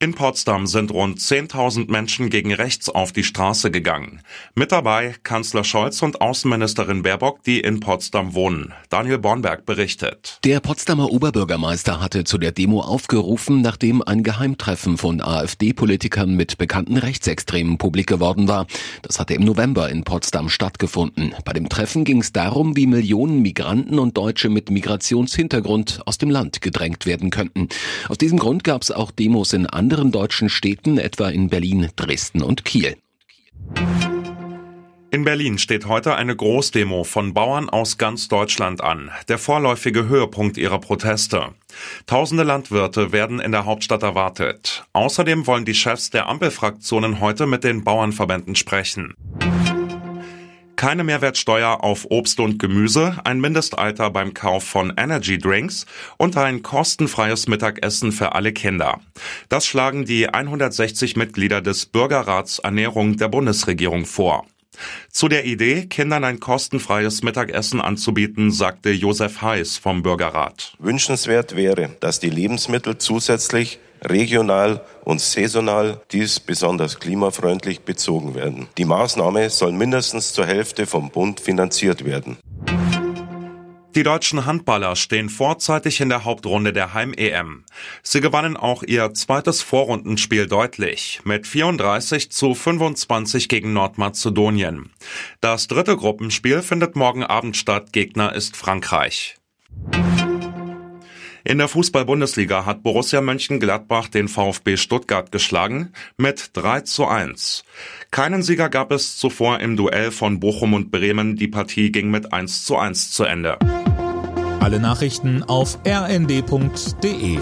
In Potsdam sind rund 10.000 Menschen gegen rechts auf die Straße gegangen. Mit dabei Kanzler Scholz und Außenministerin Baerbock, die in Potsdam wohnen. Daniel Bornberg berichtet. Der Potsdamer Oberbürgermeister hatte zu der Demo aufgerufen, nachdem ein Geheimtreffen von AfD-Politikern mit bekannten Rechtsextremen publik geworden war. Das hatte im November in Potsdam stattgefunden. Bei dem Treffen ging es darum, wie Millionen Migranten und Deutsche mit Migrationshintergrund aus dem Land gedrängt werden könnten. Aus diesem Grund gab es auch Demos in deutschen Städten, etwa in Berlin, Dresden und Kiel. In Berlin steht heute eine Großdemo von Bauern aus ganz Deutschland an, der vorläufige Höhepunkt ihrer Proteste. Tausende Landwirte werden in der Hauptstadt erwartet. Außerdem wollen die Chefs der Ampelfraktionen heute mit den Bauernverbänden sprechen keine Mehrwertsteuer auf Obst und Gemüse, ein Mindestalter beim Kauf von Energy Drinks und ein kostenfreies Mittagessen für alle Kinder. Das schlagen die 160 Mitglieder des Bürgerrats Ernährung der Bundesregierung vor. Zu der Idee, Kindern ein kostenfreies Mittagessen anzubieten, sagte Josef Heiß vom Bürgerrat. Wünschenswert wäre, dass die Lebensmittel zusätzlich regional und saisonal dies besonders klimafreundlich bezogen werden. Die Maßnahme soll mindestens zur Hälfte vom Bund finanziert werden. Die deutschen Handballer stehen vorzeitig in der Hauptrunde der Heim-EM. Sie gewannen auch ihr zweites Vorrundenspiel deutlich mit 34 zu 25 gegen Nordmazedonien. Das dritte Gruppenspiel findet morgen Abend statt. Gegner ist Frankreich. In der Fußball-Bundesliga hat Borussia Mönchengladbach den VfB Stuttgart geschlagen mit 3 zu 1. Keinen Sieger gab es zuvor im Duell von Bochum und Bremen. Die Partie ging mit 1 zu 1 zu Ende. Alle Nachrichten auf rnd.de